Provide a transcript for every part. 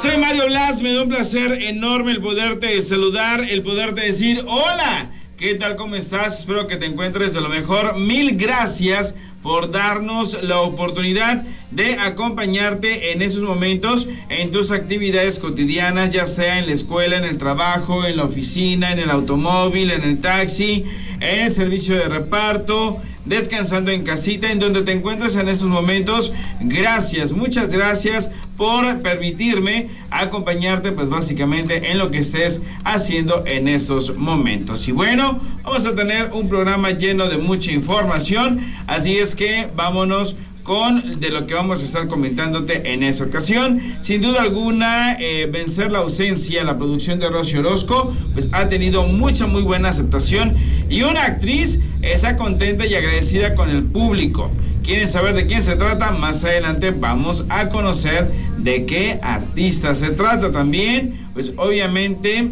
Soy Mario Blas, me da un placer enorme el poderte saludar, el poderte decir hola. ¿Qué tal? ¿Cómo estás? Espero que te encuentres de lo mejor. Mil gracias por darnos la oportunidad de acompañarte en esos momentos en tus actividades cotidianas, ya sea en la escuela, en el trabajo, en la oficina, en el automóvil, en el taxi, en el servicio de reparto, descansando en casita, en donde te encuentres en estos momentos. Gracias, muchas gracias por permitirme acompañarte pues básicamente en lo que estés haciendo en estos momentos. Y bueno, vamos a tener un programa lleno de mucha información, así es que vámonos con de lo que vamos a estar comentándote en esa ocasión. Sin duda alguna, eh, vencer la ausencia, la producción de Rosy Orozco, pues ha tenido mucha, muy buena aceptación y una actriz está contenta y agradecida con el público. ¿Quieren saber de quién se trata? Más adelante vamos a conocer de qué artista se trata también. Pues obviamente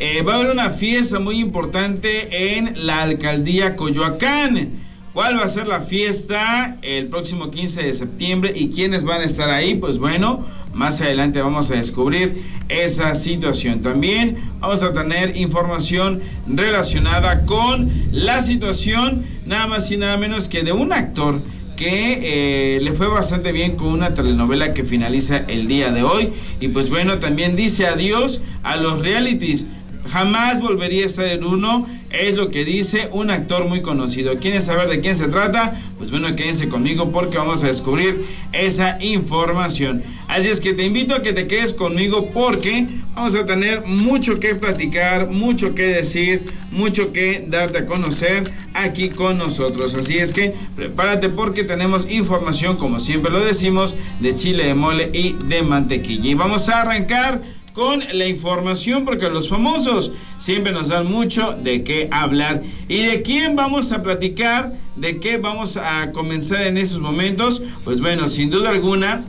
eh, va a haber una fiesta muy importante en la alcaldía Coyoacán. ¿Cuál va a ser la fiesta el próximo 15 de septiembre y quiénes van a estar ahí? Pues bueno, más adelante vamos a descubrir esa situación. También vamos a tener información relacionada con la situación nada más y nada menos que de un actor que eh, le fue bastante bien con una telenovela que finaliza el día de hoy. Y pues bueno, también dice adiós a los realities. Jamás volvería a estar en uno es lo que dice un actor muy conocido. ¿Quieren saber de quién se trata? Pues bueno, quédense conmigo porque vamos a descubrir esa información. Así es que te invito a que te quedes conmigo porque vamos a tener mucho que platicar, mucho que decir, mucho que darte a conocer aquí con nosotros. Así es que prepárate porque tenemos información, como siempre lo decimos, de chile de mole y de mantequilla. Y vamos a arrancar con la información porque los famosos siempre nos dan mucho de qué hablar. ¿Y de quién vamos a platicar? ¿De qué vamos a comenzar en esos momentos? Pues bueno, sin duda alguna,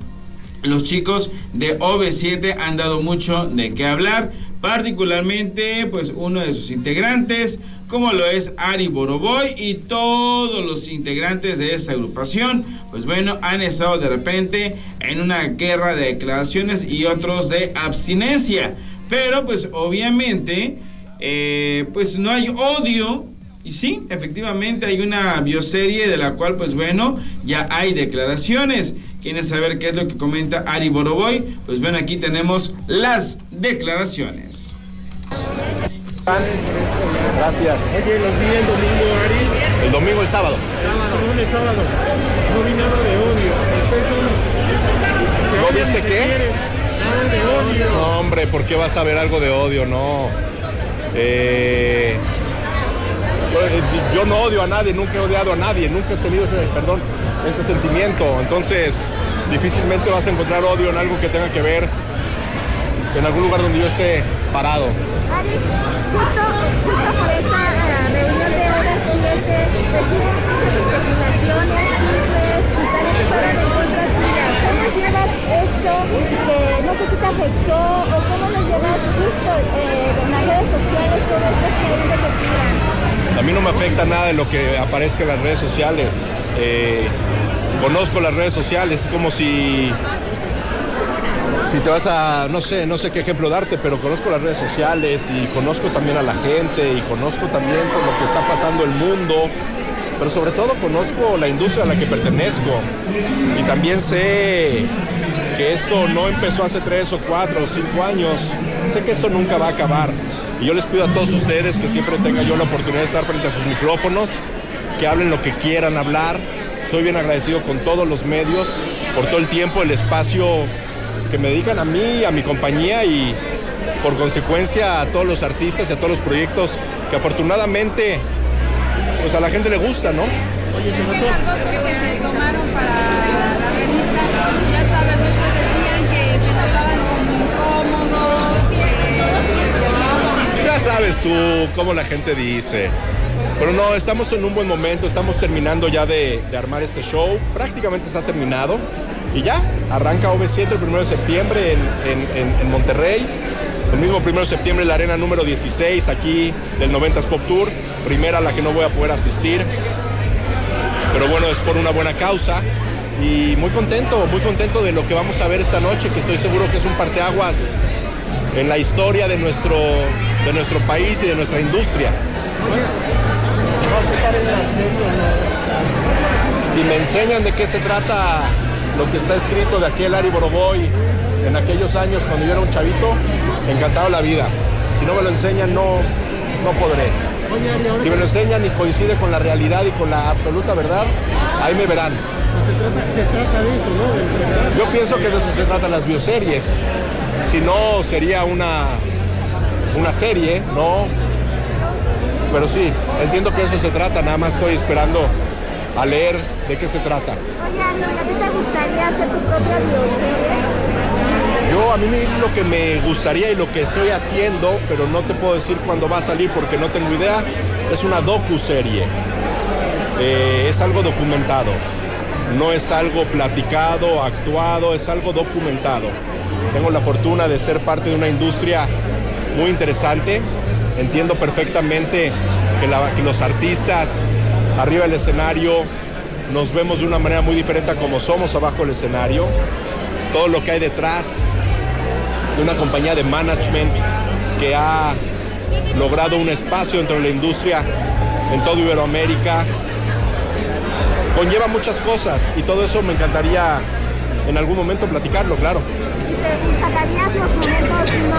los chicos de OV7 han dado mucho de qué hablar, particularmente pues uno de sus integrantes, como lo es Ari Boroboy y todos los integrantes de esta agrupación, pues bueno, han estado de repente en una guerra de declaraciones y otros de abstinencia. Pero pues obviamente, eh, pues no hay odio. Y sí, efectivamente hay una bioserie de la cual pues bueno, ya hay declaraciones. ¿Quieren saber qué es lo que comenta Ari Boroboy? Pues bueno, aquí tenemos las declaraciones. Gracias. Oye, los vi el domingo, Ari. El domingo, el sábado. Perdón, el sábado. No vi nada de odio. ¿No viste qué? Nada de odio. No, hombre, ¿por qué vas a ver algo de odio? No. Eh, yo- no odio a nadie, nunca he odiado a nadie, nunca he tenido ese, perdón, ese sentimiento. Entonces, difícilmente vas a encontrar odio en algo que tenga que ver en algún lugar donde yo esté parado. Justo, por esta eh, reunión de horas 7 recibimos muchas especulaciones, chismes Que no sé si te afectó o cómo lo llevas justo eh, las redes sociales, todo esto que? A mí no me afecta nada de lo que aparezca en las redes sociales. Eh, conozco las redes sociales, es como si, si te vas a, no sé, no sé qué ejemplo darte, pero conozco las redes sociales y conozco también a la gente y conozco también por lo que está pasando el mundo, pero sobre todo conozco la industria a la que pertenezco y también sé que esto no empezó hace tres o cuatro o cinco años, sé que esto nunca va a acabar. Y yo les pido a todos ustedes que siempre tenga yo la oportunidad de estar frente a sus micrófonos, que hablen lo que quieran hablar. Estoy bien agradecido con todos los medios por todo el tiempo, el espacio que me dedican a mí, a mi compañía y por consecuencia a todos los artistas y a todos los proyectos que afortunadamente pues a la gente le gusta, ¿no? Oye, nosotros que se tomaron para sabes tú cómo la gente dice. Pero no, estamos en un buen momento, estamos terminando ya de, armar este show, prácticamente está terminado. Y ya, arranca OV7 el 1 de septiembre en Monterrey. El mismo 1 de septiembre la arena número 16 aquí del 90s Pop Tour, primera a la que no voy a poder asistir. Pero bueno, es por una buena causa. y muy contento, muy contento de lo que vamos a ver esta noche, que estoy seguro que es un parteaguas en la historia de nuestro, de nuestro país y de nuestra industria. Si me enseñan de qué se trata lo que está escrito de aquel Ari Boroboy en aquellos años cuando yo era un chavito, encantado la vida. Si no me lo enseñan, no, no podré. Si me lo enseñan y coincide con la realidad y con la absoluta verdad, ahí me verán. se trata, de eso, ¿no? Yo pienso que de eso se tratan las bioseries. Si no, sería una, una serie, ¿no? Pero sí, entiendo que eso se trata, nada más estoy esperando a leer de qué se trata. Oye, ¿a ti te gustaría hacer tu propia bioserie? Yo a mí lo que me gustaría y lo que estoy haciendo, pero no te puedo decir cuándo va a salir porque no tengo idea, es una docu-serie. Eh, es algo documentado. No es algo platicado, actuado, es algo documentado. Tengo la fortuna de ser parte de una industria muy interesante. Entiendo perfectamente que, los artistas arriba del escenario nos vemos de una manera muy diferente a como somos abajo del escenario. Todo lo que hay detrás de una compañía de management que ha logrado un espacio dentro de la industria en todo Iberoamérica. Conlleva muchas cosas y todo eso me encantaría en algún momento platicarlo, claro. ¿Te sacarías los momentos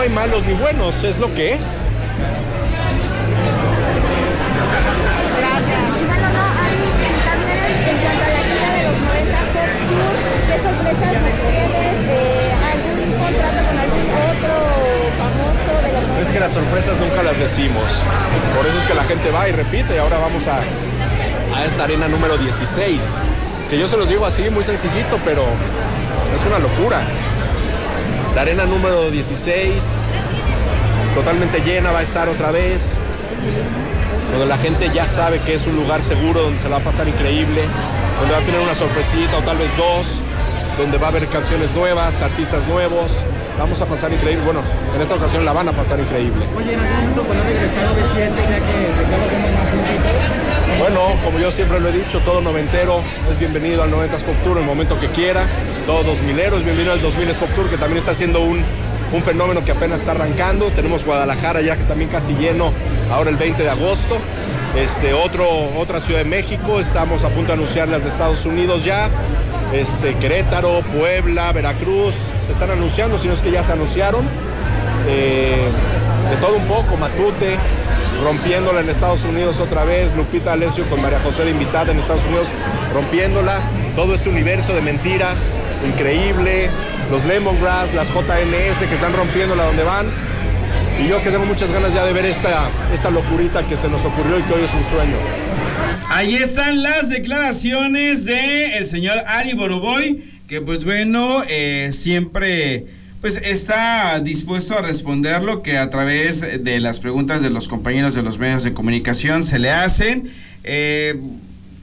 no hay malos ni buenos, es lo que es. Gracias. Bueno, no, Ari, también en cuanto a la gira de los 90 Pop Tour, ¿qué sorpresas me tienes? ¿Algún contrato con algún otro famoso de los 90? Es que las sorpresas nunca las decimos. Por eso es que la gente va y repite ahora vamos a, a esta arena número 16. Que yo se los digo así, muy sencillito, pero es una locura. La arena número 16, totalmente llena, va a estar otra vez. Donde la gente ya sabe que es un lugar seguro, donde se la va a pasar increíble, donde va a tener una sorpresita o tal vez dos, donde va a haber canciones nuevas, artistas nuevos. Vamos a pasar increíble. Bueno, en esta ocasión la van a pasar increíble. Oye, en algún momento cuando regresado de ya que Bueno, como yo siempre lo he dicho, todo noventero es bienvenido al 90s Pop Tour en el momento que quiera. Todo 2000 es bienvenido al 2000 Pop Tour, que también está siendo un, un fenómeno que apenas está arrancando. Tenemos Guadalajara ya que también casi lleno ahora el 20 de agosto. Este, otro, otra Ciudad de México, estamos a punto de anunciar las de Estados Unidos ya. Este, Querétaro, Puebla, Veracruz, se están anunciando, si no es que ya se anunciaron. Eh, de todo un poco, Matute, rompiéndola en Estados Unidos otra vez, Lupita Alessio con María José de invitada en Estados Unidos, rompiéndola, todo este universo de mentiras, increíble, los Lemongrass, las JNS que están rompiéndola donde van, y yo que tengo muchas ganas ya de ver esta, esta locurita que se nos ocurrió y que hoy es un sueño. Ahí están las declaraciones de señor Ari Boroboy, que pues bueno, eh, siempre pues está dispuesto a responder lo que a través de las preguntas de los compañeros de los medios de comunicación se le hacen. Eh,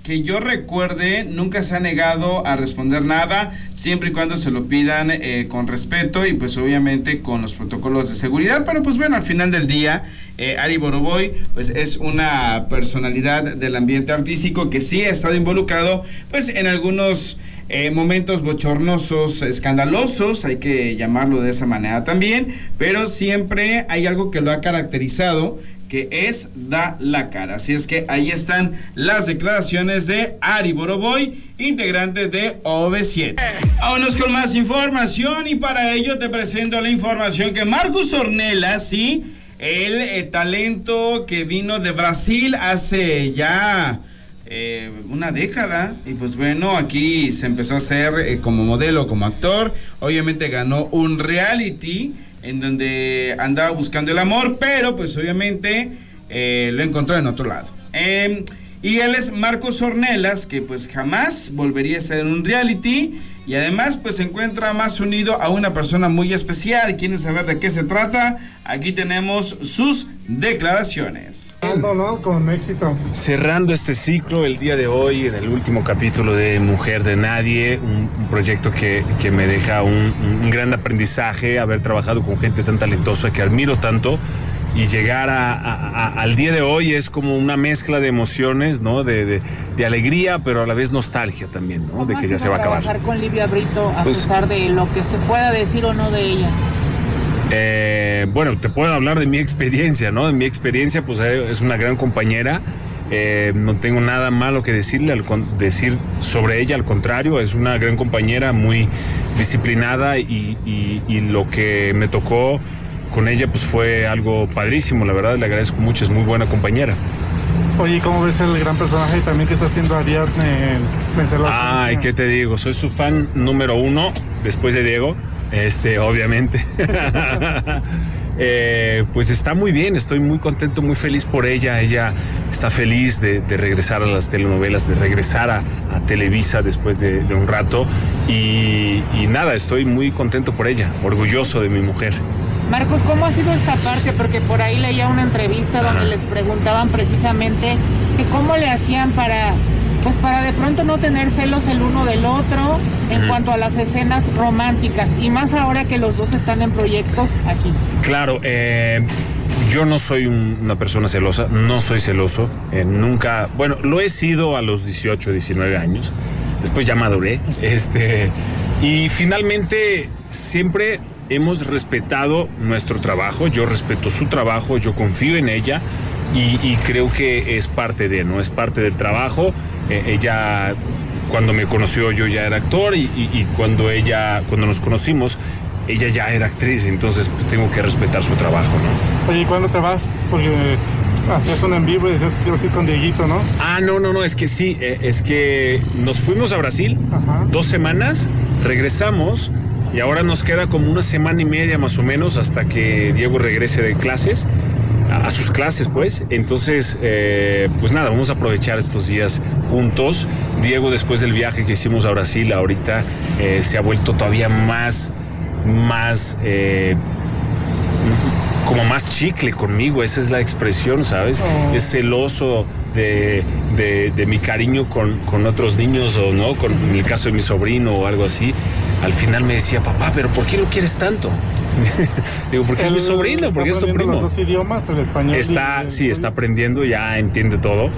que yo recuerde, nunca se ha negado a responder nada, siempre y cuando se lo pidan eh, con respeto y pues obviamente con los protocolos de seguridad. Pero pues bueno, al final del día, eh, Ari Boroboy pues es una personalidad del ambiente artístico que sí ha estado involucrado pues en algunos eh, momentos bochornosos, escandalosos, hay que llamarlo de esa manera también, pero siempre hay algo que lo ha caracterizado que es da la cara. Así es que ahí están las declaraciones de Ari Boroboy, integrante de OV7. Vámonos con más información y para ello te presento la información que Marcus Ornella, sí, el eh, talento que vino de Brasil hace ya eh, una década y pues bueno, aquí se empezó a hacer eh, como modelo, como actor, obviamente ganó un reality en donde andaba buscando el amor, pero pues obviamente eh, lo encontró en otro lado. Eh, y él es Marcos Ornelas, que pues jamás volvería a ser en un reality. Y además pues se encuentra más unido a una persona muy especial. ¿Quieren saber de qué se trata? Aquí tenemos sus declaraciones. ¿No? Con éxito. Cerrando este ciclo el día de hoy, en el último capítulo de Mujer de Nadie, un, un proyecto que, que me deja un, un gran aprendizaje, haber trabajado con gente tan talentosa que admiro tanto y llegar a- a- a- al día de hoy es como una mezcla de emociones, ¿no? De, de- de alegría, pero a la vez nostalgia también, ¿no? ¿Cómo De que ya se va a acabar. trabajar con Livia Brito a Pues- pesar de lo que se pueda decir o no de ella? Eh, bueno, te puedo hablar de mi experiencia, ¿no? De mi experiencia, pues eh, es una gran compañera. eh, no tengo nada malo que decirle, al con- decir sobre ella, al contrario, es una gran compañera, muy disciplinada y, y- y lo que me tocó con ella pues fue algo padrísimo, la verdad le agradezco mucho, es muy buena compañera. Oye, ¿y ¿cómo ves el gran personaje también que está haciendo Ariadne en Vencerla? Ay, ¿qué te digo? Soy su fan número uno, después de Diego, este, obviamente. Eh, pues está muy bien, estoy muy contento, muy feliz por ella. Ella está feliz de, de regresar a las telenovelas, de regresar a, a Televisa después de, de un rato. Y, y nada, estoy muy contento por ella, orgulloso de mi mujer. Marcos, ¿cómo ha sido esta parte? Porque por ahí leía una entrevista donde Ajá. les preguntaban precisamente que cómo le hacían para, pues para de pronto no tener celos el uno del otro en cuanto a las escenas románticas y más ahora que los dos están en proyectos aquí. Claro, eh, yo no soy un- una persona celosa, no soy celoso, eh, nunca, bueno, lo he sido a los 18, 19 años, después ya maduré, este, y finalmente siempre hemos respetado nuestro trabajo, yo respeto su trabajo, yo confío en ella y, y creo que es parte de, ¿no? Es parte del trabajo, Eh, ella cuando me conoció yo ya era actor y, y- y cuando ella, cuando nos conocimos, ella ya era actriz, entonces pues, tengo que respetar su trabajo, ¿no? Oye, ¿y cuándo te vas? Porque hacías un en vivo y decías que ibas a ir con Dieguito, ¿no? Ah, no, no, no, es que sí, eh, es que nos fuimos a Brasil Ajá. dos semanas, regresamos y ahora nos queda como una semana y media más o menos hasta que Diego regrese de clases, a, sus clases pues. Entonces, eh, pues nada, vamos a aprovechar estos días juntos. Diego después del viaje que hicimos a Brasil ahorita eh, se ha vuelto todavía más, más... eh, como más chicle conmigo, esa es la expresión, ¿sabes? Oh. Es celoso de, de- de mi cariño con, con otros niños o no, con en el caso de mi sobrino o algo así. Al final me decía, papá, pero ¿por qué lo quieres tanto? Digo, porque es mi sobrino, porque es tu aprendiendo primo. los dos idiomas, el español. y Está, el- sí, está aprendiendo, ya entiende todo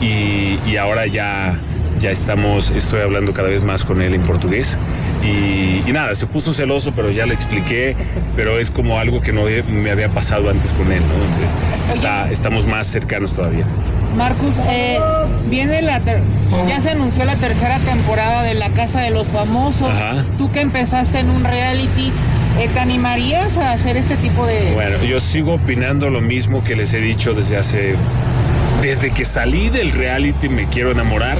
y, y ahora ya, ya estamos, estoy hablando cada vez más con él en portugués y, y nada, se puso celoso, pero ya le expliqué, pero es como algo que no he- me había pasado antes con él, ¿no? Está, estamos más cercanos todavía. Marcus, eh, viene la ter- ya se anunció la tercera temporada de La Casa de los Famosos. Ajá. Tú que empezaste en un reality, eh, ¿te animarías a hacer este tipo de... Bueno, yo sigo opinando lo mismo que les he dicho desde hace. Desde que salí del reality me quiero enamorar.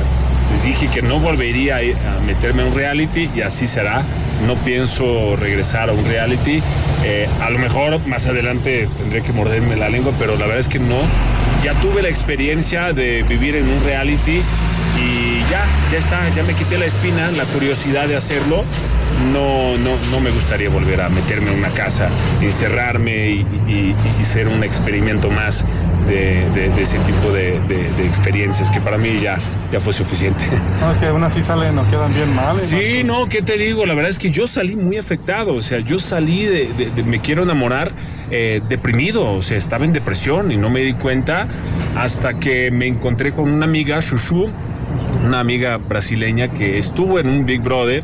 Les dije que no volvería a meterme a un reality y así será. No pienso regresar a un reality. Eh, a lo mejor más adelante tendré que morderme la lengua, pero la verdad es que no. Ya tuve la experiencia de vivir en un reality y ya, ya está, ya me quité la espina, la curiosidad de hacerlo. No, no, no me gustaría volver a meterme en una casa, encerrarme y, y- y ser un experimento más de, de- de ese tipo de, experiencias que para mí ya, ya fue suficiente. No, es que aún así salen o quedan bien mal. Sí, no, ¿qué te digo? La verdad es que yo salí muy afectado, o sea, yo salí de me quiero enamorar eh, deprimido, o sea, estaba en depresión y no me di cuenta hasta que me encontré con una amiga, Shushu, una amiga brasileña que estuvo en un Big Brother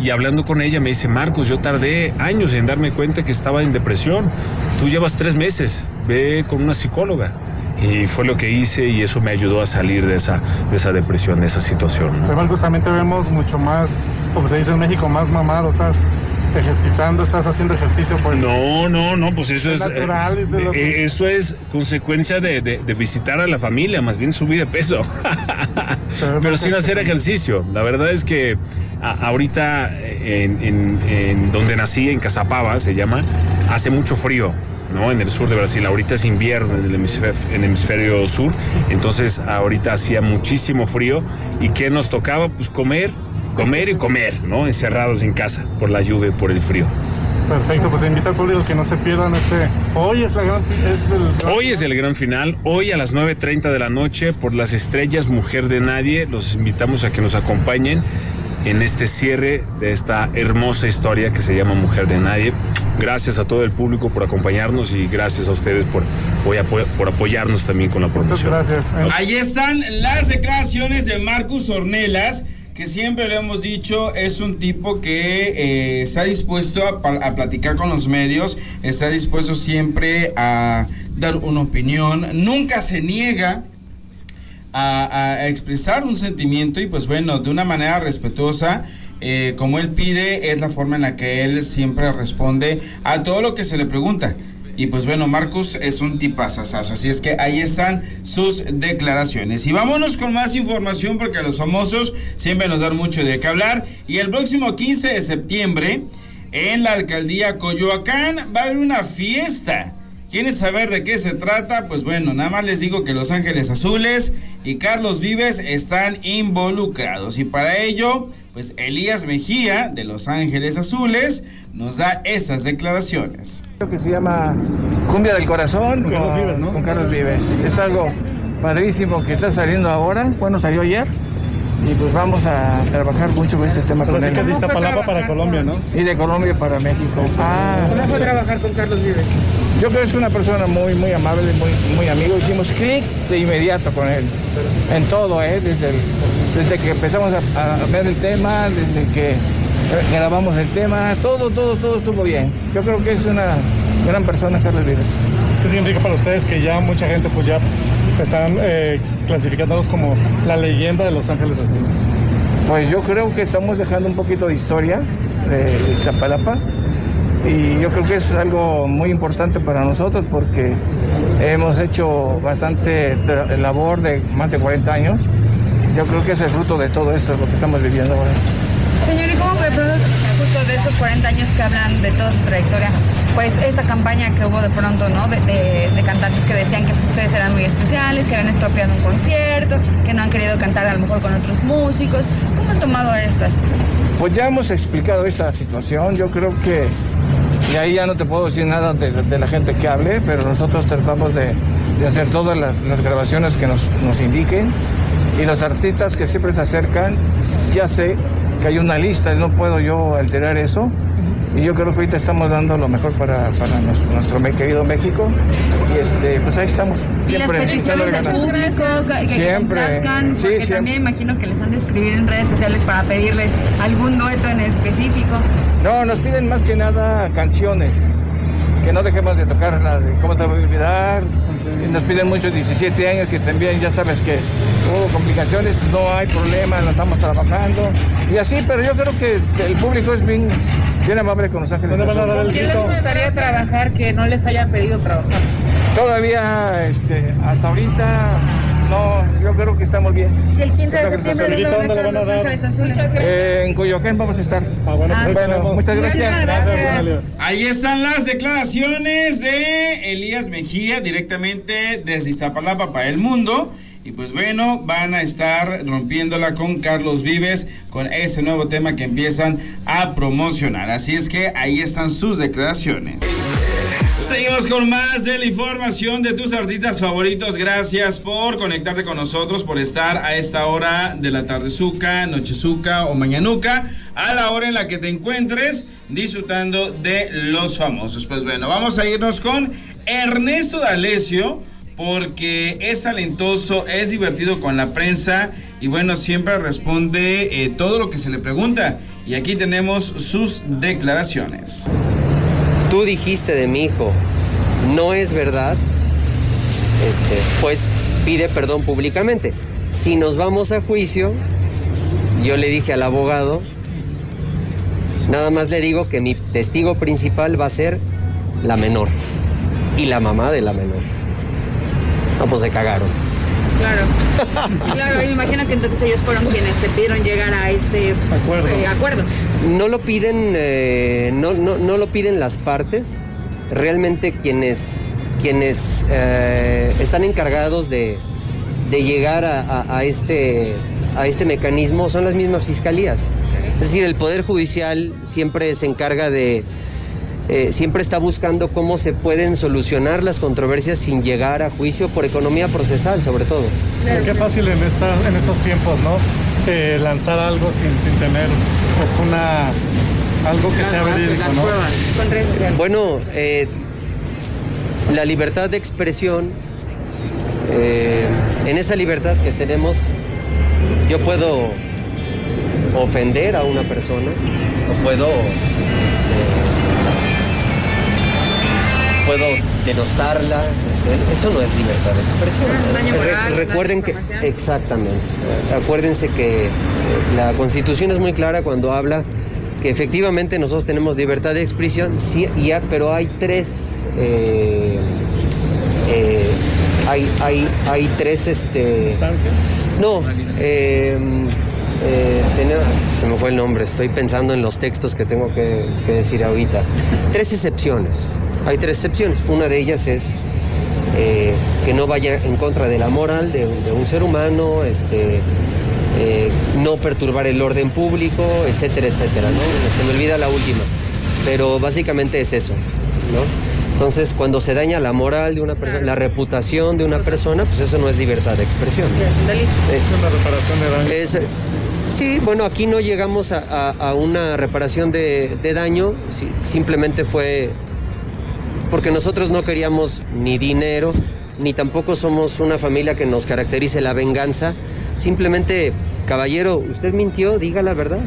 y hablando con ella me dice, Marcos, yo tardé años en darme cuenta que estaba en depresión, tú llevas tres meses, ve con una psicóloga. Y fue lo que hice y eso me ayudó a salir de esa, de esa depresión, de esa situación. ¿no? Pero Marcos, también te vemos mucho más, como se dice en México, más mamado. Estás ejercitando, estás haciendo ejercicio, pues. No, no, no, pues eso Es es. natural, eh, es eh, eso es consecuencia de, de- de visitar a la familia, más bien subir de peso. Pero sin hacer ejercicio. La verdad es que a- ahorita en, en- en donde nací, en Casapava se llama, hace mucho frío. ¿no? En el sur de Brasil, ahorita es invierno en el hemisferio, en el hemisferio sur, entonces ahorita hacía muchísimo frío y ¿qué nos tocaba? Pues comer, comer y comer, ¿no? Encerrados en casa por la lluvia y por el frío. Perfecto, pues invita al público que no se pierdan este. Hoy es la gran. Es el, Hoy es el gran final, hoy a las 9.30 de la noche por las estrellas Mujer de Nadie. Los invitamos a que nos acompañen en este cierre de esta hermosa historia que se llama Mujer de Nadie. Gracias a todo el público por acompañarnos y gracias a ustedes por, por apo- por apoyarnos también con la Muchas promoción. gracias. Ahí están las declaraciones de Marcus Ornelas, que siempre le hemos dicho es un tipo que eh, está dispuesto a, platicar con los medios, está dispuesto siempre a dar una opinión, nunca se niega a, a expresar un sentimiento y pues bueno, de una manera respetuosa. eh, como él pide, es la forma en la que él siempre responde a todo lo que se le pregunta. Y pues bueno, Marcus es un tipazazazo, así es que ahí están sus declaraciones. Y vámonos con más información porque los famosos siempre nos dan mucho de qué hablar. Y el próximo 15 de septiembre, en la alcaldía Coyoacán, va a haber una fiesta. ¿Quieren saber de qué se trata? Pues bueno, nada más les digo que Los Ángeles Azules y Carlos Vives están involucrados. Y para ello, pues Elías Mejía de Los Ángeles Azules nos da esas declaraciones. que se llama Cumbia del Corazón Con Carlos Vives, ¿no? con Carlos Vives. Es algo padrísimo que está saliendo ahora. Bueno, salió ayer. Y pues vamos a trabajar mucho con este tema Pero con sí que él. de Iztapalapa para Colombia, ¿no? Y de Colombia para México. Ah, ¿Cómo fue trabajar con Carlos Vives? yo creo que es una persona muy, muy amable, muy, muy amigo. Hicimos clic de inmediato con él. En todo, ¿eh? Desde, el- desde que empezamos a, a ver el tema, desde que grabamos el tema, todo, todo, todo estuvo bien. Yo creo que es una gran persona, Carlos Vives. ¿Qué significa para ustedes que ya mucha gente pues ya están eh, clasificándolos como la leyenda de Los Ángeles Azules? Pues yo creo que estamos dejando un poquito de historia de, de Iztapalapa y yo creo que es algo muy importante para nosotros porque hemos hecho bastante labor de más de 40 años. Yo creo que es el fruto de todo esto, lo que estamos viviendo ahora. Señor, ¿y cómo fue producto justo de estos 40 años que hablan de toda su trayectoria? Pues esta campaña que hubo de pronto, ¿no? De, de- de cantantes que decían que pues, ustedes eran muy especiales, que habían estropeado un concierto, que no han querido cantar a lo mejor con otros músicos. ¿Cómo han tomado estas? Pues ya hemos explicado esta situación, yo creo que y ahí ya no te puedo decir nada de, de la gente que hable, pero nosotros tratamos de, hacer todas las, las grabaciones que nos, nos indiquen y los artistas que siempre se acercan, ya sé que hay una lista y no puedo yo alterar eso. Y yo creo que ahorita estamos dando lo mejor para, para nuestro, querido México. Y este, pues ahí estamos. Y las Siempre peticiones del público, que, que Siempre, complazcan, sí, porque siempre. también imagino que les han de escribir en redes sociales para pedirles algún dueto en específico. No, nos piden más que nada canciones. Que no dejemos de tocar la de cómo te voy a olvidar. Y nos piden muchos 17 años que también ya sabes que hubo complicaciones, no hay problema, lo estamos trabajando. Y así, pero yo creo que el público es bien, bien amable con los ángeles. ¿Dónde van a dar el ¿Qué les gustaría trabajar que no les hayan pedido trabajar? Todavía, este, hasta ahorita, no, yo creo que estamos bien. Y el 15 de septiembre, ¿dónde ¿dónde van a dar? Los Ángeles Azules? Eh, en Coyoacán vamos a estar. Ah, bueno, pues ahí Bueno, muchas gracias. Muchas Gracias. Ahí están las declaraciones de Elías Mejía directamente desde Iztapalapa para el mundo. Y pues bueno, van a estar rompiéndola con Carlos Vives con ese nuevo tema que empiezan a promocionar. Así es que ahí están sus declaraciones. Seguimos con más de la información de tus artistas favoritos. Gracias por conectarte con nosotros, por estar a esta hora de la tardezuca, nochezuca o mañanuca, a la hora en la que te encuentres disfrutando de los famosos. Pues bueno, vamos a irnos con Ernesto D'Alessio, porque es talentoso, es divertido con la prensa y bueno, siempre responde eh, todo lo que se le pregunta. Y aquí tenemos sus declaraciones. tú dijiste de mi hijo, no es verdad, este, pues pide perdón públicamente. Si nos vamos a juicio, yo le dije al abogado, nada más le digo que mi testigo principal va a ser la menor y la mamá de la menor. No, pues se cagaron. Claro. Claro, y me imagino que entonces ellos fueron quienes te pidieron llegar a este Acuerdo. eh, acuerdo. No lo piden, eh, no, no, no lo piden las partes. Realmente quienes, quienes eh, están encargados de, de llegar a, a- a este, a este mecanismo son las mismas fiscalías. Es decir, el Poder Judicial siempre se encarga de, eh, siempre está buscando cómo se pueden solucionar las controversias sin llegar a juicio por economía procesal, sobre todo. Qué fácil en, esta, en estos tiempos, ¿no? Eh, lanzar algo sin, sin tener pues una algo que sea verídico, ¿no? Con redes sociales. Bueno, eh, la libertad de expresión, eh, en esa libertad que tenemos, yo puedo ofender a una persona o puedo, puedo denostarla. este, eso no es libertad de expresión. Re- recuerden que, exactamente, acuérdense que eh, la Constitución es muy clara cuando habla que efectivamente nosotros tenemos libertad de expresión, sí, ya, pero hay tres, eh, eh, hay, hay, hay tres, este, Instancias. no, eh, eh, tenía- se me fue el nombre, estoy pensando en los textos que tengo que, que decir ahorita. Tres excepciones, hay tres excepciones. Una de ellas es eh, que no vaya en contra de la moral de, un- de un ser humano, este, eh, no perturbar el orden público, etcétera, etcétera. ¿no? Se me olvida la última, pero básicamente es eso. ¿no? Entonces, cuando se daña la moral de una persona, la reputación de una persona, pues eso no es libertad de expresión. Es un delito. Eh, Es una reparación de daño. es, sí, bueno, aquí no llegamos a, a- a una reparación de, de daño, sí, simplemente fue porque nosotros no queríamos ni dinero, ni tampoco somos una familia que nos caracterice la venganza. Simplemente, caballero, usted mintió, diga la verdad,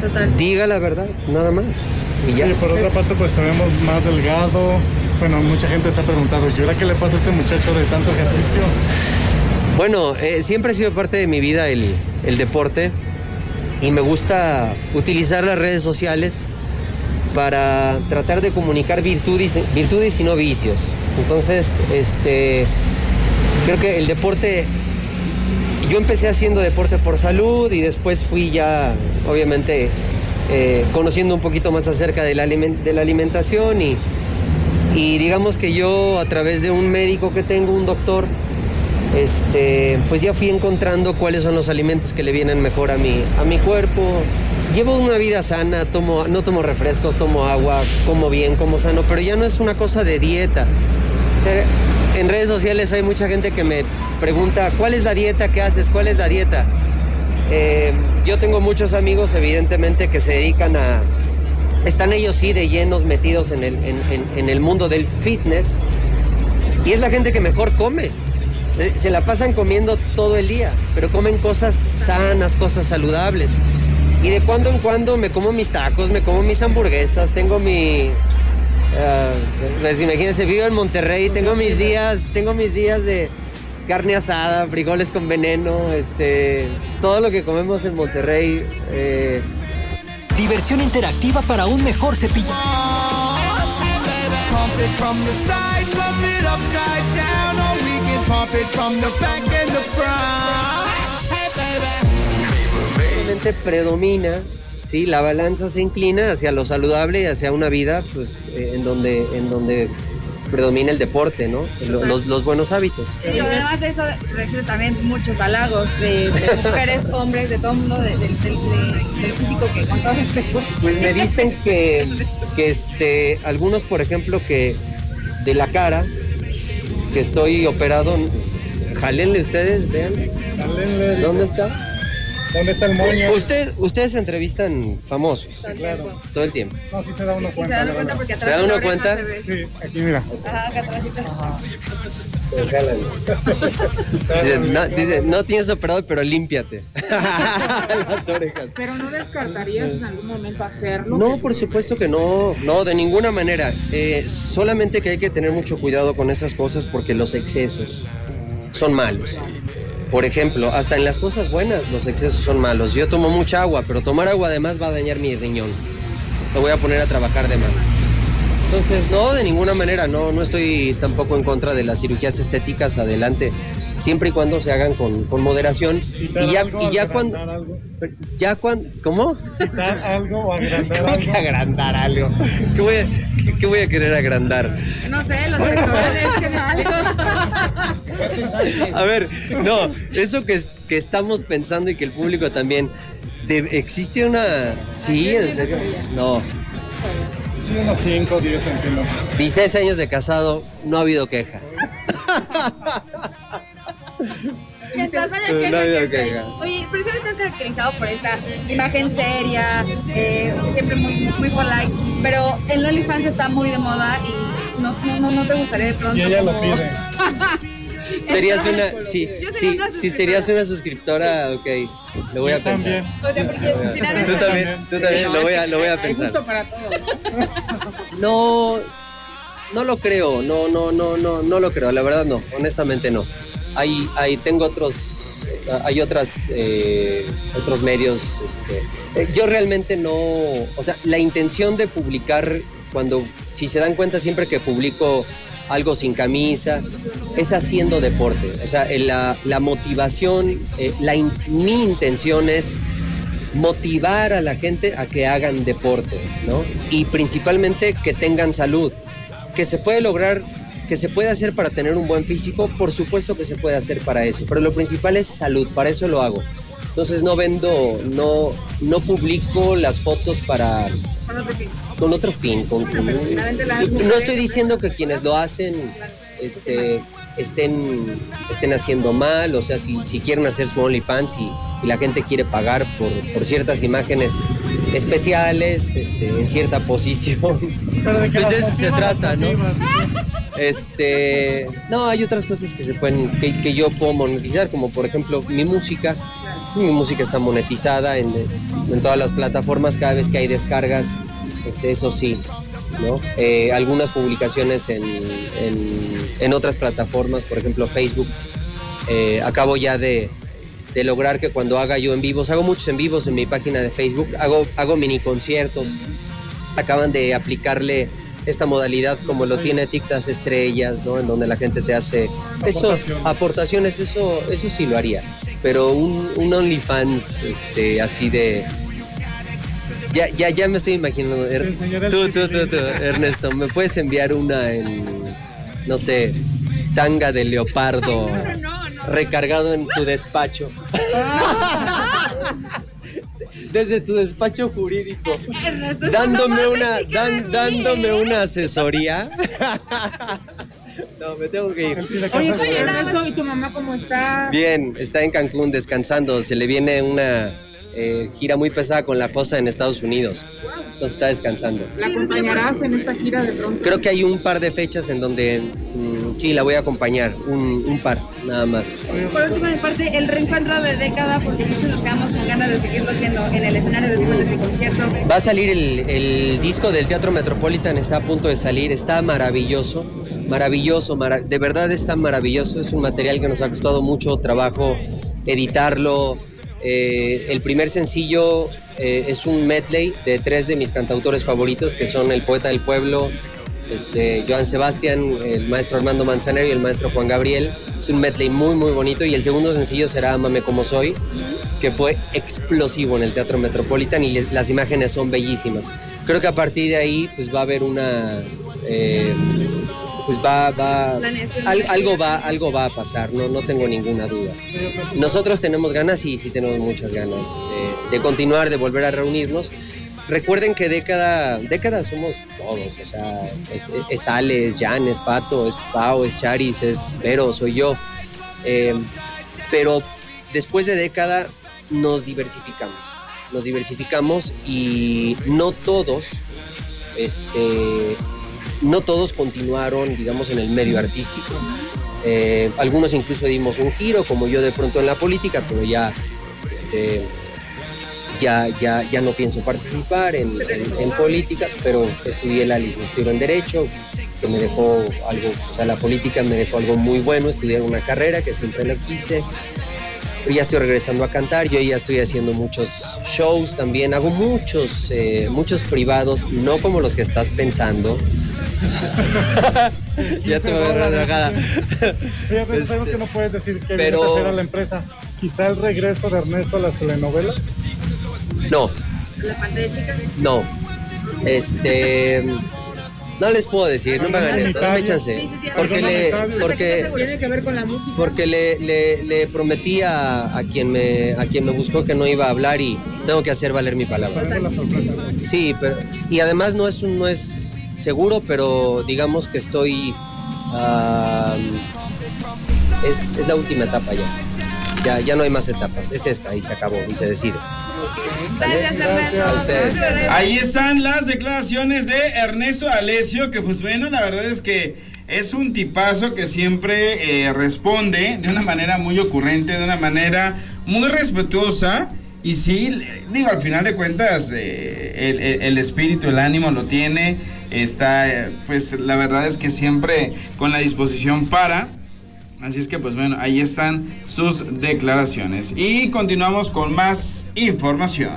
Total. diga la verdad, nada más. Y ya. Y por otra parte, pues te vemos más delgado. Bueno, mucha gente se ha preguntado, ¿y ahora qué le pasa a este muchacho de tanto ejercicio? Bueno, eh, siempre ha sido parte de mi vida el, el deporte y me gusta utilizar las redes sociales para tratar de comunicar virtudes, virtudes y no vicios. Entonces, este, creo que el deporte, yo empecé haciendo deporte por salud y después fui ya, obviamente, eh, conociendo un poquito más acerca de la, de la alimentación y, y digamos que yo a través de un médico que tengo, un doctor, este, pues ya fui encontrando cuáles son los alimentos que le vienen mejor a mi, a mi cuerpo. Llevo una vida sana, tomo, no tomo refrescos, tomo agua, como bien, como sano, pero ya no es una cosa de dieta. En redes sociales hay mucha gente que me pregunta, ¿cuál es la dieta que haces? ¿Cuál es la dieta? Eh, yo tengo muchos amigos, evidentemente, que se dedican a... Están ellos sí de llenos metidos en el, en el mundo del fitness y es la gente que mejor come. Eh, Se la pasan comiendo todo el día, pero comen cosas sanas, cosas saludables. Y de cuando en cuando me como mis tacos, me como mis hamburguesas, tengo mi... ah, pues imagínense, vivo en Monterrey, tengo mis días, tengo mis días de carne asada, frijoles con veneno, este, todo lo que comemos en Monterrey. eh, Diversión interactiva para un mejor cepillo. Pump obviamente predomina, sí, la balanza se inclina hacia lo saludable y hacia una vida, pues, eh, en donde, en donde predomina el deporte, ¿no? Lo- Los, los buenos hábitos. Y además de eso recibe también muchos halagos de, de mujeres, hombres, de todo el mundo, de- del- de- físico que con todo respeto. Pues me dicen que, que este, algunos, por ejemplo, que de la cara, que estoy operado, jalenle ustedes, vean. ¿Dónde está? ¿Dónde está el moño? Usted, ustedes entrevistan famosos Claro. todo el tiempo. No, sí se da uno Se cuenta. dan la cuenta verdad. porque ¿Se atrás da uno cuenta? Sí, aquí mira. Ajá, acá atrásito. Dice, no, dice, no tienes operado, pero límpiate. Las orejas. Pero no descartarías en algún momento hacerlo. No, por supuesto que no, no, de ninguna manera. Eh, solamente que hay que tener mucho cuidado con esas cosas porque los excesos son malos. Por ejemplo, hasta en las cosas buenas los excesos son malos. Yo tomo mucha agua, pero tomar agua además va a dañar mi riñón. Lo voy a poner a trabajar de más. Entonces, no, de ninguna manera, no, no estoy tampoco en contra de las cirugías estéticas, adelante, siempre y cuando se hagan con, con moderación. Y ya, algo, y ya cuando, algo. ya cuando, ¿cómo? Quitar algo o agrandar ¿Cómo que algo. agrandar algo? ¿Qué voy a, qué- qué voy a querer agrandar? No sé, los pectorales, que algo. A ver, no, eso que, es- que estamos pensando y que el público también. de- ¿Existe una.? Sí, en serio. No. Y unos 5 o 10 centímetros. 16 años de casado, no ha habido queja. Mientras no haya No queja, queja. Oye, pero siempre estás caracterizado por esta imagen seria, eh, siempre muy, muy polite, pero el OnlyFans está muy de moda y no, no, no, no te gustaría de pronto. Y ella lo como- pide. Serías una, sí, sí, una si serías una suscriptora, ok, lo voy a pensar. también. O sea, porque finalmente- Tú también, tú también, lo voy a, lo voy a pensar. para. No, no lo creo, no, no, no, no, no lo creo, la verdad no, honestamente no. Hay, hay, tengo otros, hay otras, eh, otros medios, este, eh, yo realmente no, o sea, la intención de publicar, cuando, si se dan cuenta siempre que publico algo sin camisa, es haciendo deporte, o sea, eh, la, la motivación, la mi intención es motivar a la gente a que hagan deporte, ¿no? Y principalmente que tengan salud. Que se puede lograr, que se puede hacer para tener un buen físico, por supuesto que se puede hacer para eso, pero lo principal es salud, para eso lo hago. Entonces no vendo, no, no publico las fotos para Con otro fin. con otro fin. con- no estoy diciendo que quienes lo hacen este, estén, estén haciendo mal, o sea, si, si quieren hacer su OnlyFans y, y la gente quiere pagar por, por ciertas imágenes especiales, este, en cierta posición, Pero de que pues de eso se trata, ¿no? Este, no, hay otras cosas que se pueden, que, que yo puedo monetizar, como por ejemplo mi música. Mi música está monetizada en, en todas las plataformas cada vez que hay descargas, este, eso sí, ¿no? Eh, algunas publicaciones en, en- en otras plataformas, por ejemplo Facebook. Eh, acabo ya de, de lograr que cuando haga yo en vivos, hago muchos en vivos en mi página de Facebook, hago, hago mini conciertos, acaban de aplicarle esta modalidad como lo tiene TikTok Estrellas, ¿no? En donde la gente te hace eso, Aportaciones. aportaciones, eso, eso sí lo haría. Pero un, un OnlyFans este, así de. Ya, ya, ya me estoy imaginando. Er- tú, tú, tú, Ernesto, ¿me puedes enviar una en, no sé, tanga de leopardo recargado en tu despacho? Desde tu despacho jurídico. Dándome no una dan- dándome una asesoría. No me tengo que ir. Oye, ¿y tu mamá cómo está? bien está en Cancún descansando. Se le viene una eh, gira muy pesada con la fosa en Estados Unidos entonces está descansando ¿La acompañarás en esta gira de pronto? creo que hay un par de fechas en donde mm, sí la voy a acompañar un, un par nada más Por mi parte, el reencuentro de década, porque muchos nos quedamos con ganas de seguirlo viendo en el escenario después de este concierto. Va a salir el, el disco del Teatro Metropolitan, está a punto de salir, está maravilloso, maravilloso, mara- de verdad está maravilloso, es un material que nos ha costado mucho trabajo editarlo. Eh, el primer sencillo eh, es un medley de tres de mis cantautores favoritos, que son El Poeta del Pueblo, este, Joan Sebastián, el maestro Armando Manzanero y el maestro Juan Gabriel. Es un medley muy, muy bonito y el segundo sencillo será Amame como soy, que fue explosivo en el Teatro Metropolitan y les- las imágenes son bellísimas. Creo que a partir de ahí pues va a haber una... eh, pues va, va al- algo va algo va a pasar, no, no tengo ninguna duda. Nosotros tenemos ganas y sí tenemos muchas ganas de, de continuar, de volver a reunirnos. Recuerden que década, década somos todos, o sea, es, es Ale, es Jan, es Pato, es Pau, es Charis, es Vero, soy yo. Eh, pero después de década nos diversificamos, nos diversificamos y no todos, este, no todos continuaron, digamos, en el medio artístico. Eh, algunos incluso dimos un giro, como yo de pronto en la política, pero ya, este, ya, ya, no pienso participar en, política, pero estudié la licenciatura en Derecho, que me dejó algo, o sea, la política me dejó algo muy bueno, estudiar una carrera que siempre la quise. Ya estoy regresando a cantar, yo ya estoy haciendo muchos shows también, hago muchos, eh, muchos privados, no como los que estás pensando. ya te voy a agarrar dragada. Oye, Ernesto, sabemos que no puedes decir que pero- vienes a hacer a la empresa. Quizá el regreso de Ernesto a las telenovelas. No, La pantalla chica. no. Este. No les puedo decir, no me hagan esto, dame chance. Porque le, porque, la porque le, le, le prometí a, a quien me, a quien me buscó que no iba a hablar y tengo que hacer valer mi palabra. La. Sí, pero, y además no es, un- no es seguro, pero digamos que estoy... es, es la última etapa ya. Ya, ya no hay más etapas, es esta y se acabó y se decide. ¿Sale? A ustedes. Ahí están las declaraciones de Ernesto Alesio, que pues bueno, la verdad es que es un tipazo que siempre eh, responde de una manera muy ocurrente, de una manera muy respetuosa. Y sí, digo, al final de cuentas, eh, el, el- el espíritu, el ánimo lo tiene. Está, pues la verdad es que siempre con la disposición para. Así es que, pues bueno, ahí están sus declaraciones. Y continuamos con más información.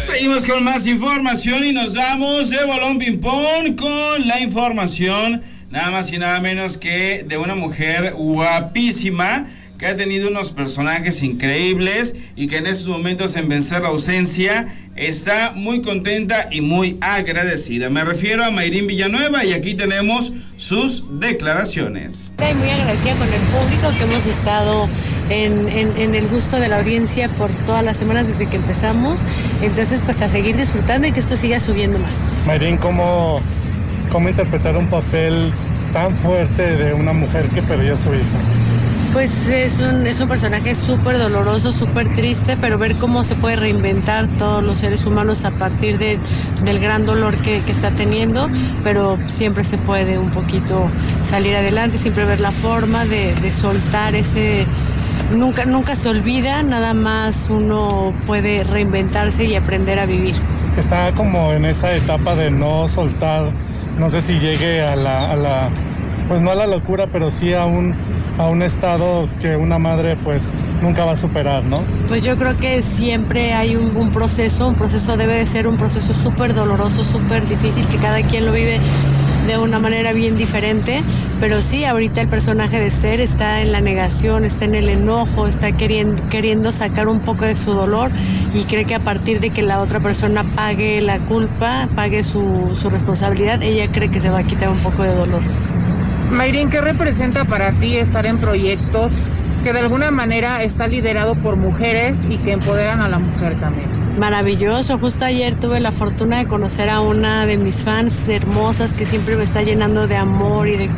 Seguimos con más información y nos damos de bolón ping-pong con la información nada más y nada menos que de una mujer guapísima que ha tenido unos personajes increíbles y que en estos momentos en vencer la ausencia está muy contenta y muy agradecida. Me refiero a Mayrín Villanueva y aquí tenemos sus declaraciones. Y muy agradecida con el público que hemos estado en, en- en el gusto de la audiencia por todas las semanas desde que empezamos. Entonces, pues a seguir disfrutando y que esto siga subiendo más. Mayrín, ¿cómo, ¿cómo interpretar un papel tan fuerte de una mujer que perdió a su hija? Pues es un, es un personaje súper doloroso, súper triste, pero ver cómo se puede reinventar todos los seres humanos a partir de- del gran dolor que, que está teniendo, pero siempre se puede un poquito salir adelante, siempre ver la forma de, de soltar ese... Nunca, nunca se olvida, nada más uno puede reinventarse y aprender a vivir. Está como en esa etapa de no soltar, no sé si llegue a la, a la pues no a la locura, pero sí a un, a un estado que una madre pues nunca va a superar, ¿no? Pues yo creo que siempre hay un, proceso, un proceso debe de ser un proceso súper doloroso, súper difícil, que cada quien lo vive de una manera bien diferente, pero sí, ahorita el personaje de Esther está en la negación, está en el enojo, está queriendo, queriendo sacar un poco de su dolor y cree que a partir de que la otra persona pague la culpa, pague su, su responsabilidad, ella cree que se va a quitar un poco de dolor. Mayrin, ¿qué representa para ti estar en proyectos que de alguna manera está liderado por mujeres y que empoderan a la mujer también? Maravilloso, justo ayer tuve la fortuna de conocer a una de mis fans hermosas que siempre me está llenando de amor y de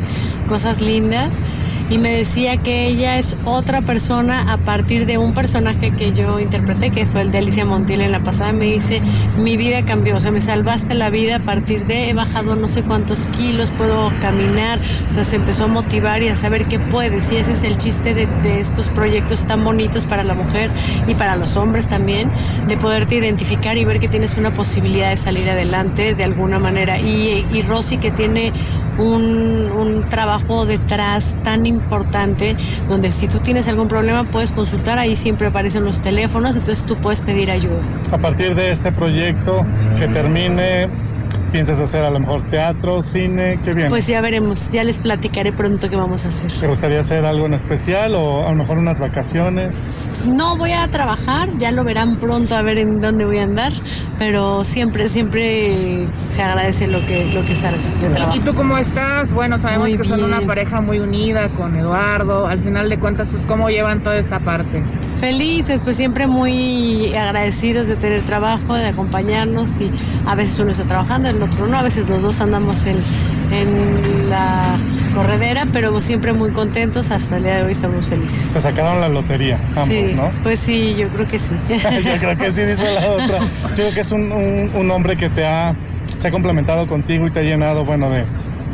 cosas lindas y me decía que ella es otra persona a partir de un personaje que yo interpreté, que fue el de Alicia Montiel en la pasada, me dice, mi vida cambió, o sea, me salvaste la vida a partir de, he bajado no sé cuántos kilos, puedo caminar, o sea, se empezó a motivar y a saber qué puedes, y ese es el chiste de, estos proyectos tan bonitos para la mujer y para los hombres también, de poderte identificar y ver que tienes una posibilidad de salir adelante de alguna manera. Y, y Rosy que tiene un, un trabajo detrás tan importante, donde si tú tienes algún problema puedes consultar, ahí siempre aparecen los teléfonos, entonces tú puedes pedir ayuda. A partir de este proyecto que termine, piensas hacer a lo mejor teatro, cine, qué bien. Pues ya veremos, ya les platicaré pronto qué vamos a hacer. ¿Te gustaría hacer algo en especial o a lo mejor unas vacaciones? No voy a trabajar, ya lo verán pronto a ver en dónde voy a andar, pero siempre, siempre se agradece lo que, lo que salga. ¿Y tú cómo estás? Bueno, sabemos Muy que son una pareja muy unida con Eduardo. Al final de cuentas, pues cómo llevan toda esta parte. Felices, pues siempre muy agradecidos de tener trabajo, de acompañarnos y a veces uno está trabajando, el otro no, a veces los dos andamos en, en la corredera, pero siempre muy contentos, hasta el día de hoy estamos felices. Se sacaron la lotería, ambos, sí, ¿no? pues sí, yo creo que sí. Yo creo que sí, dice la otra. Yo creo que es un, un- un hombre que te ha, se ha complementado contigo y te ha llenado, bueno, de,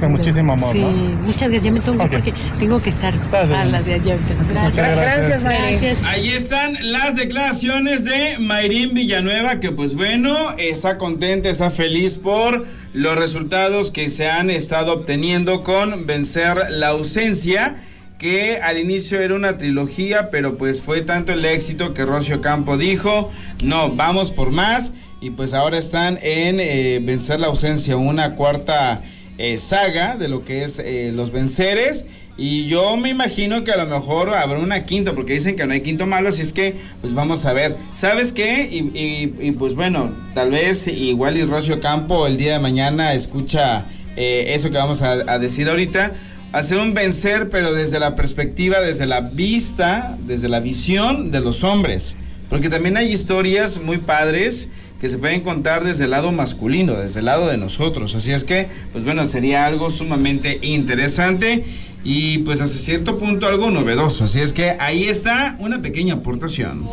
de muchísimo amor, Sí, ¿no? muchas gracias. Ya me tengo porque tengo que estar Gracias. a las de allá. Muchas gracias. Gracias. Ahí están las declaraciones de Mayrín Villanueva, que pues bueno, está contenta, está feliz por los resultados que se han estado obteniendo con vencer la ausencia, que al inicio era una trilogía, pero pues fue tanto el éxito que Rocio Campo dijo, no, vamos por más, y pues ahora están en eh, vencer la ausencia, una cuarta eh, saga de lo que es eh, los venceres. Y yo me imagino que a lo mejor habrá una quinta, porque dicen que no hay quinto malo, así es que pues vamos a ver. ¿Sabes qué? Y, pues bueno, tal vez igual y Rocio Campo el día de mañana escucha eh, eso que vamos a, a decir ahorita. Hacer un vencer, pero desde la perspectiva, desde la vista, desde la visión de los hombres. Porque también hay historias muy padres que se pueden contar desde el lado masculino, desde el lado de nosotros. Así es que, pues bueno, sería algo sumamente interesante. y pues hasta cierto punto algo novedoso. Así es que ahí está una pequeña aportación.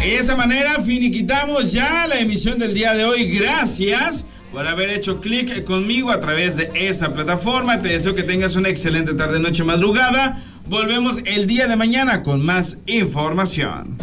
De esta manera finiquitamos ya la emisión del día de hoy. Gracias por haber hecho clic conmigo a través de esta plataforma. Te deseo que tengas una excelente tarde, noche, madrugada. Volvemos el día de mañana con más información.